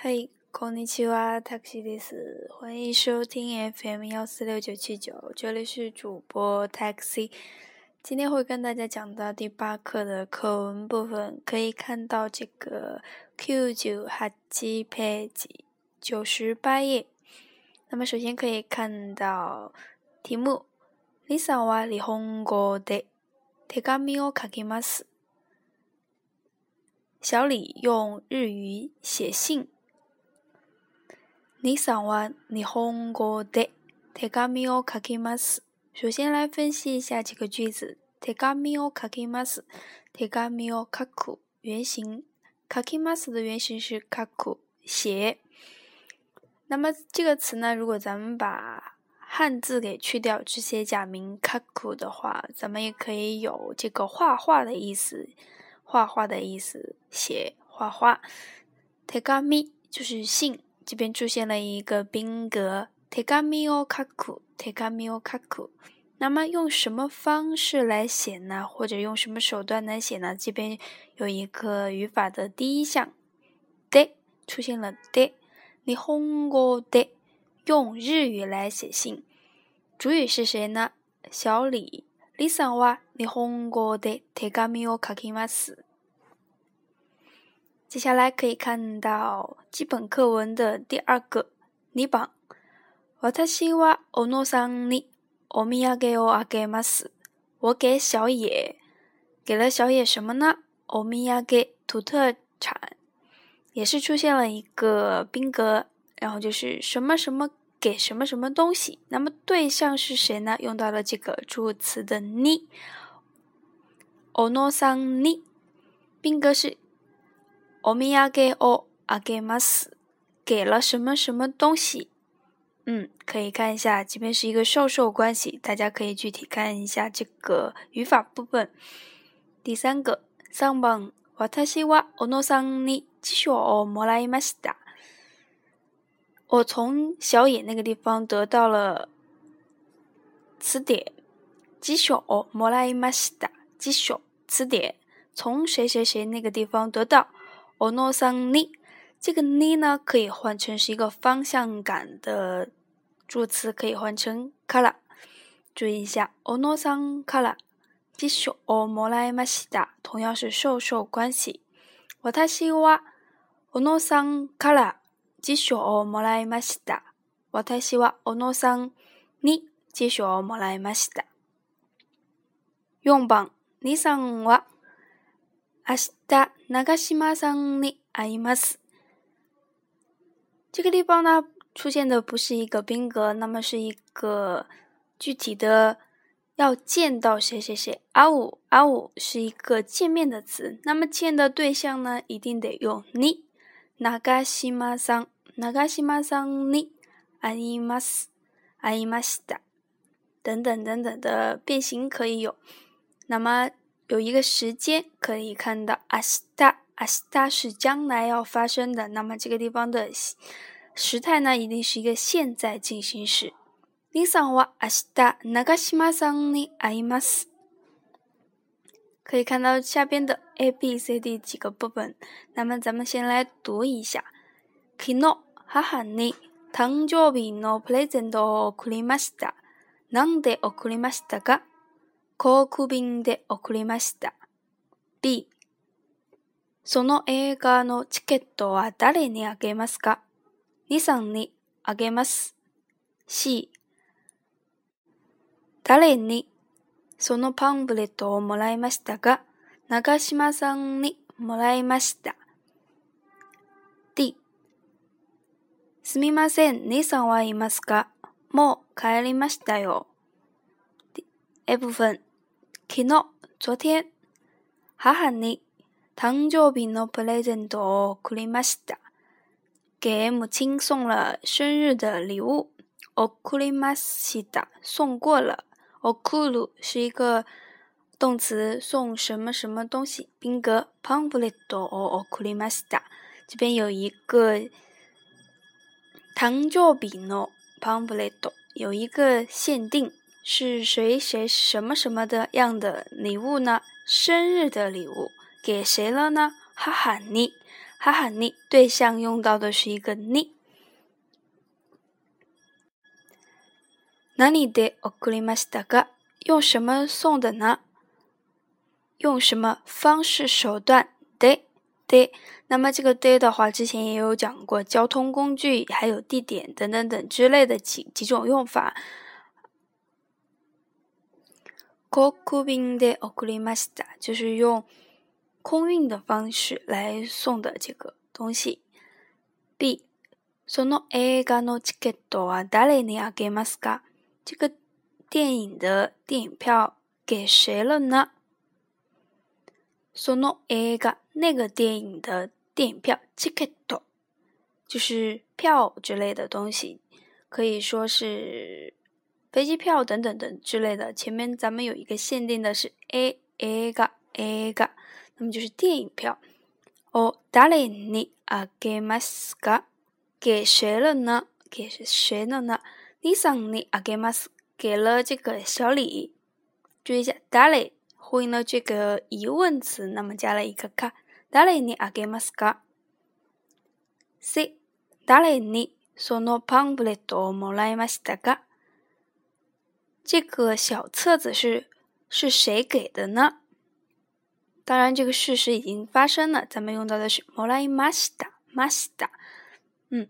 嘿，こんにちは、taxi です。欢迎收听 FM 幺四六九七九，这里是主播 taxi。今天会跟大家讲到第八课的课文部分，可以看到这个 Q 九八几页几，九十八页。那么首先可以看到题目：Lisa は日本語で手紙を書きます。小李用日语写信。你上完你红过的 t e 米 a 卡 i o 斯？首先来分析一下这个句子 t e 米 a 卡 i o 斯，a k 米 m 卡库原型卡 a k 斯的原型是卡库写。那么这个词呢，如果咱们把汉字给去掉，直接假名卡库的话，咱们也可以有这个画画的意思，画画的意思，写画画。t e 米就是信。这边出现了一个宾格，t e k k a a m テガミを書く，テガ kaku。那么用什么方式来写呢？或者用什么手段来写呢？这边有一个语法的第一项，d で出现了。de，で、李红哥的，用日语来写信。主语是谁呢？小李。リサワ、李红哥的、テガミを書きます。接下来可以看到基本课文的第二个，你把，わたしはおノ桑にオミヤゲをあげます。我给小野，给了小野什么呢？オミヤゲ土特产，也是出现了一个宾格，然后就是什么什么给什么什么东西。那么对象是谁呢？用到了这个助词的に。おノ桑に，宾格是。我给阿给嘛是给了什么什么东西？嗯，可以看一下，这边是一个授受关系，大家可以具体看一下这个语法部分。第三个，上本我他西哇，我诺上呢吉小哦莫来伊玛斯哒。我从小野那个地方得到了词典，吉小哦莫来伊玛斯哒，吉小词典从谁谁谁那个地方得到。おのさんに这个“に”呢，可以换成是一个方向感的助词，可以换成“か a 注意一下，おのさんから辞書をもらいました，同样是授受关系。私はおのさんから辞書をもらいました。私はおのさんに辞書をもらいました。四番，二さんは明日。哪个西马桑你阿姨吗？斯这个地方呢，出现的不是一个宾格，那么是一个具体的要见到谁谁谁。阿五阿五是一个见面的词，那么见的对象呢，一定得用你。哪个西马桑哪个西马桑你阿姨吗？斯阿姨吗？斯的等等等等的变形可以有，那么。有一个时间可以看到，阿西达，阿西达是将来要发生的。那么这个地方的时态呢，一定是一个现在进行时。リさんはあす个さんね、あいます。可以看到下边的 A、B、C、D 几个部分。那么咱们先来读一下。昨日、ハハね、同窓のプレゼントを送りました。なんで送りましたか？航空便で送りました。B、その映画のチケットは誰にあげますか ?2 さんにあげます。C、誰にそのパンフレットをもらいましたが、長島さんにもらいました。D、すみません、2さんはいますかもう帰りましたよ。F 分。Kino，昨天母 a n n a 唐桥比诺プレゼントクリマシた，给母亲送了生日的礼物。オクリマシた，送过了。オクル是一个动词，送什么什么东西。宾格パンブレドオクリマシた，这边有一个唐桥比诺パンブレド，有一个限定。是谁谁什么什么的样的礼物呢？生日的礼物给谁了呢？哈哈，你，哈哈，你对象用到的是一个你。哪里的奥古丽马斯大哥用什么送的呢？用什么方式手段？对，对。那么这个对的话，之前也有讲过交通工具，还有地点等等等之类的几几种用法。航 c u b i n d o a 就是用空运的方式来送的这个东西。b s n o ega no ticketo e 这个电影的电影票给谁了呢 s n o e g 那个电影的电影票 “ticketo” 就是票之类的东西，可以说是。飞机票等等等之类的，前面咱们有一个限定的是 a a 个 a 个，那么就是电影票哦。给谁了呢？給谁了呢？你送的啊？给马斯给了这个小李。注意一下，誰？換了这个疑问词，那么加了一个卡。达誰？尼誰？给马斯誰？C，达你？尼，你？誰？你？誰？你？レ你？誰？你？誰？你？誰？你？誰？你？誰？这个小册子是是谁给的呢？当然，这个事实已经发生了。咱们用到的是 “mora imasta” a m a a 嗯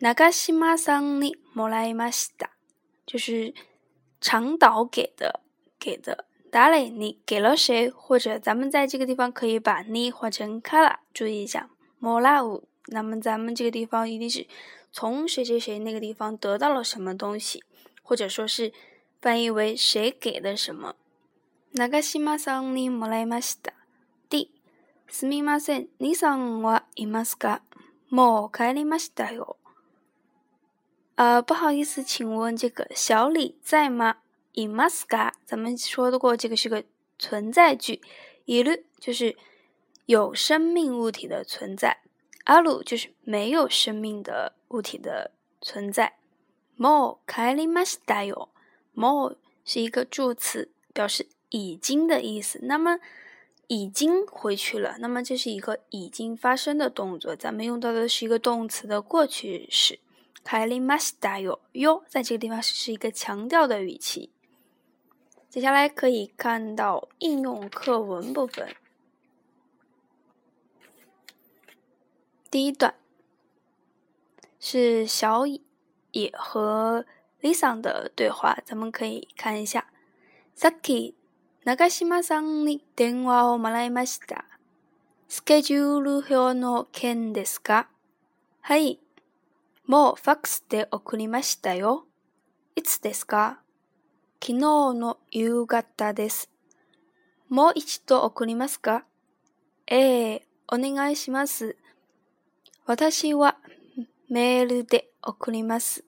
那 a 西玛桑尼 i m a s a o a m a s t a 就是长岛给的给的。达雷，你给了谁？或者咱们在这个地方可以把你换成卡拉，注意一下 m 拉 r 那么咱们这个地方一定是从谁谁谁那个地方得到了什么东西，或者说是。翻译为“谁给的什么”。D. すみません、にさん、はいますか？もう帰りましたよ。呃，不好意思，请问这个小李在吗？いますか？咱们说的过这个是个存在句，ある就是有生命物体的存在，阿鲁就是没有生命的物体的存在。もう帰りましたよ。more 是一个助词，表示已经的意思。那么已经回去了，那么这是一个已经发生的动作。咱们用到的是一个动词的过去式。k a l i n musta yo yo，在这个地方是一个强调的语气。接下来可以看到应用课文部分，第一段是小野和。李 i s a 的对话，咱们可以看一下。さっき長島さんに電話をもらいました。スケジュール表の件ですかはい。もうファックスで送りましたよ。いつですか昨日の夕方です。もう一度送りますかええー、お願いします。私はメールで送ります。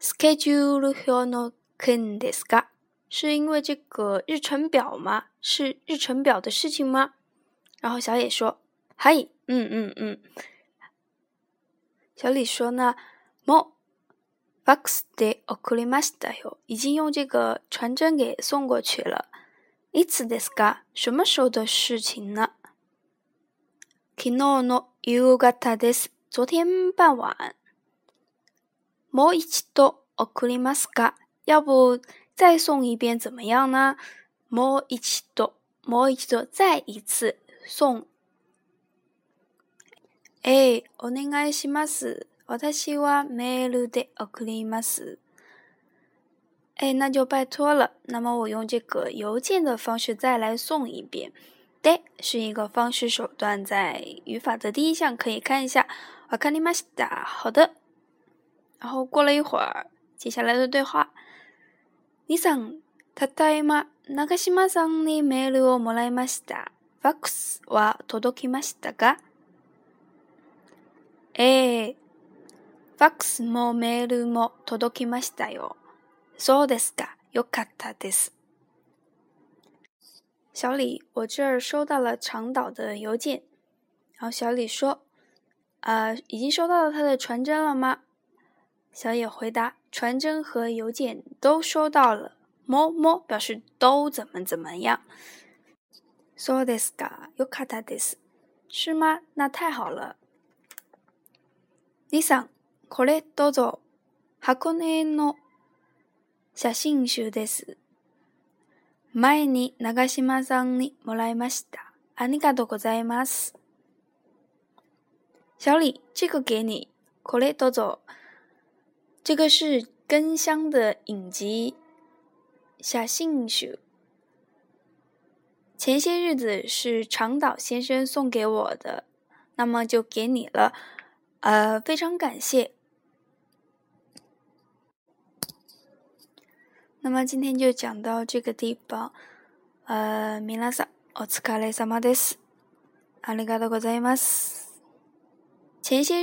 Schedule の k i n ですか？是因为这个日程表吗？是日程表的事情吗？然后小野说：“はい，うんうんうん。”小李说呢：“もう fax で送りましたよ。已经用这个传真给送过去了。いつですか？什么时候的事情呢？昨日の夕方です。昨天傍晚。”もう一度送りますか？要不再送一遍怎么样呢？もう一度、もう一度、再一次送。え、お願いします。私はメールで送ります。哎，那就拜托了。那么我用这个邮件的方式再来送一遍。で是一个方式手段，在语法的第一项可以看一下。送りますだ、好的。然后过了一会儿，接下来的对话 n 桑，他 a t 那个 a m 桑 naka shimashan ni mei ruo m o r え、i m a s h i t a Fax wa todokimashita g f k i m a s o r y 小李，我这儿收到了长岛的邮件。然后小李说：“啊，已经收到了他的传真了吗？”小野回答：“传真和邮件都收到了。”“more more” 表示都怎么怎么样。そうですか。よかったです。是吗？那太好了。李さん、これどうぞ。箱根の写真集です。前に長島さんにもらいました。ありがとうございます。小李，这个给你。これどうぞ。这个是根香的影集《下信书》，前些日子是长岛先生送给我的，那么就给你了，呃，非常感谢。那么今天就讲到这个地方，呃，米拉萨，オツカレサマです、ありがとうございます。前些。